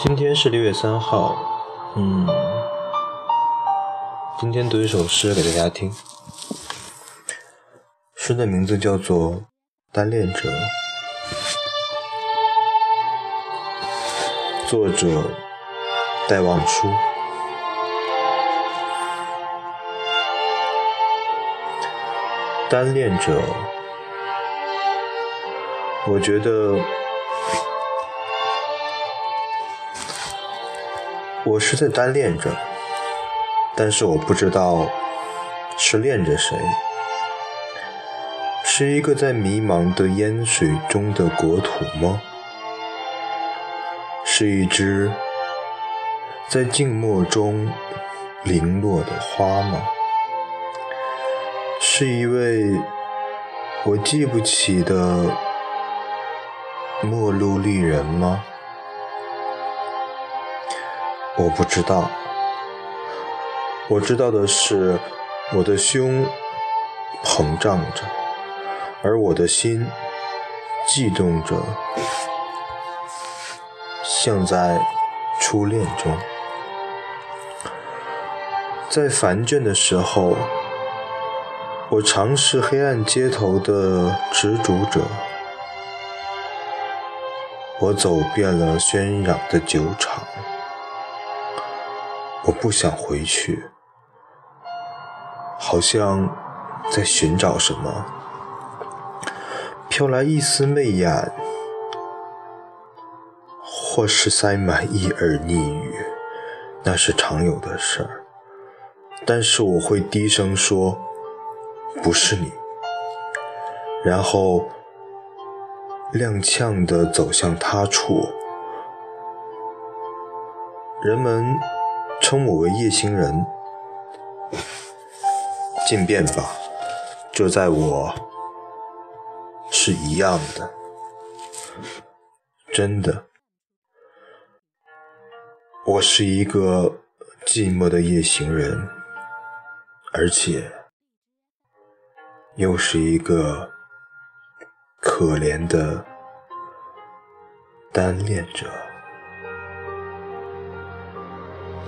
今天是六月三号，嗯，今天读一首诗给大家听。诗的名字叫做《单恋者》，作者戴望舒。单恋者，我觉得。我是在单恋着，但是我不知道是恋着谁。是一个在迷茫的烟水中的国土吗？是一只在静默中零落的花吗？是一位我记不起的陌路丽人吗？我不知道，我知道的是，我的胸膨胀着，而我的心悸动着，像在初恋中。在烦倦的时候，我尝试黑暗街头的执着者，我走遍了喧嚷的酒场。我不想回去，好像在寻找什么。飘来一丝媚眼，或是塞满一耳昵语，那是常有的事儿。但是我会低声说：“不是你。”然后踉跄地走向他处。人们。称我为夜行人，渐变吧，这在我是一样的，真的，我是一个寂寞的夜行人，而且又是一个可怜的单恋者。